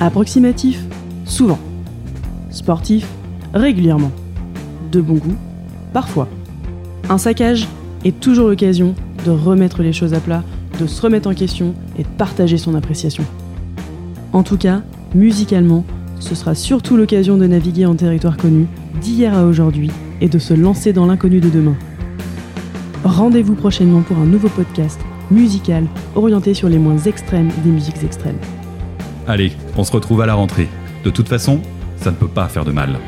Approximatif Souvent. Sportif Régulièrement. De bon goût Parfois. Un saccage est toujours l'occasion de remettre les choses à plat, de se remettre en question et de partager son appréciation. En tout cas, musicalement, ce sera surtout l'occasion de naviguer en territoire connu, d'hier à aujourd'hui, et de se lancer dans l'inconnu de demain. Rendez-vous prochainement pour un nouveau podcast musical orienté sur les moins extrêmes des musiques extrêmes. Allez, on se retrouve à la rentrée. De toute façon, ça ne peut pas faire de mal.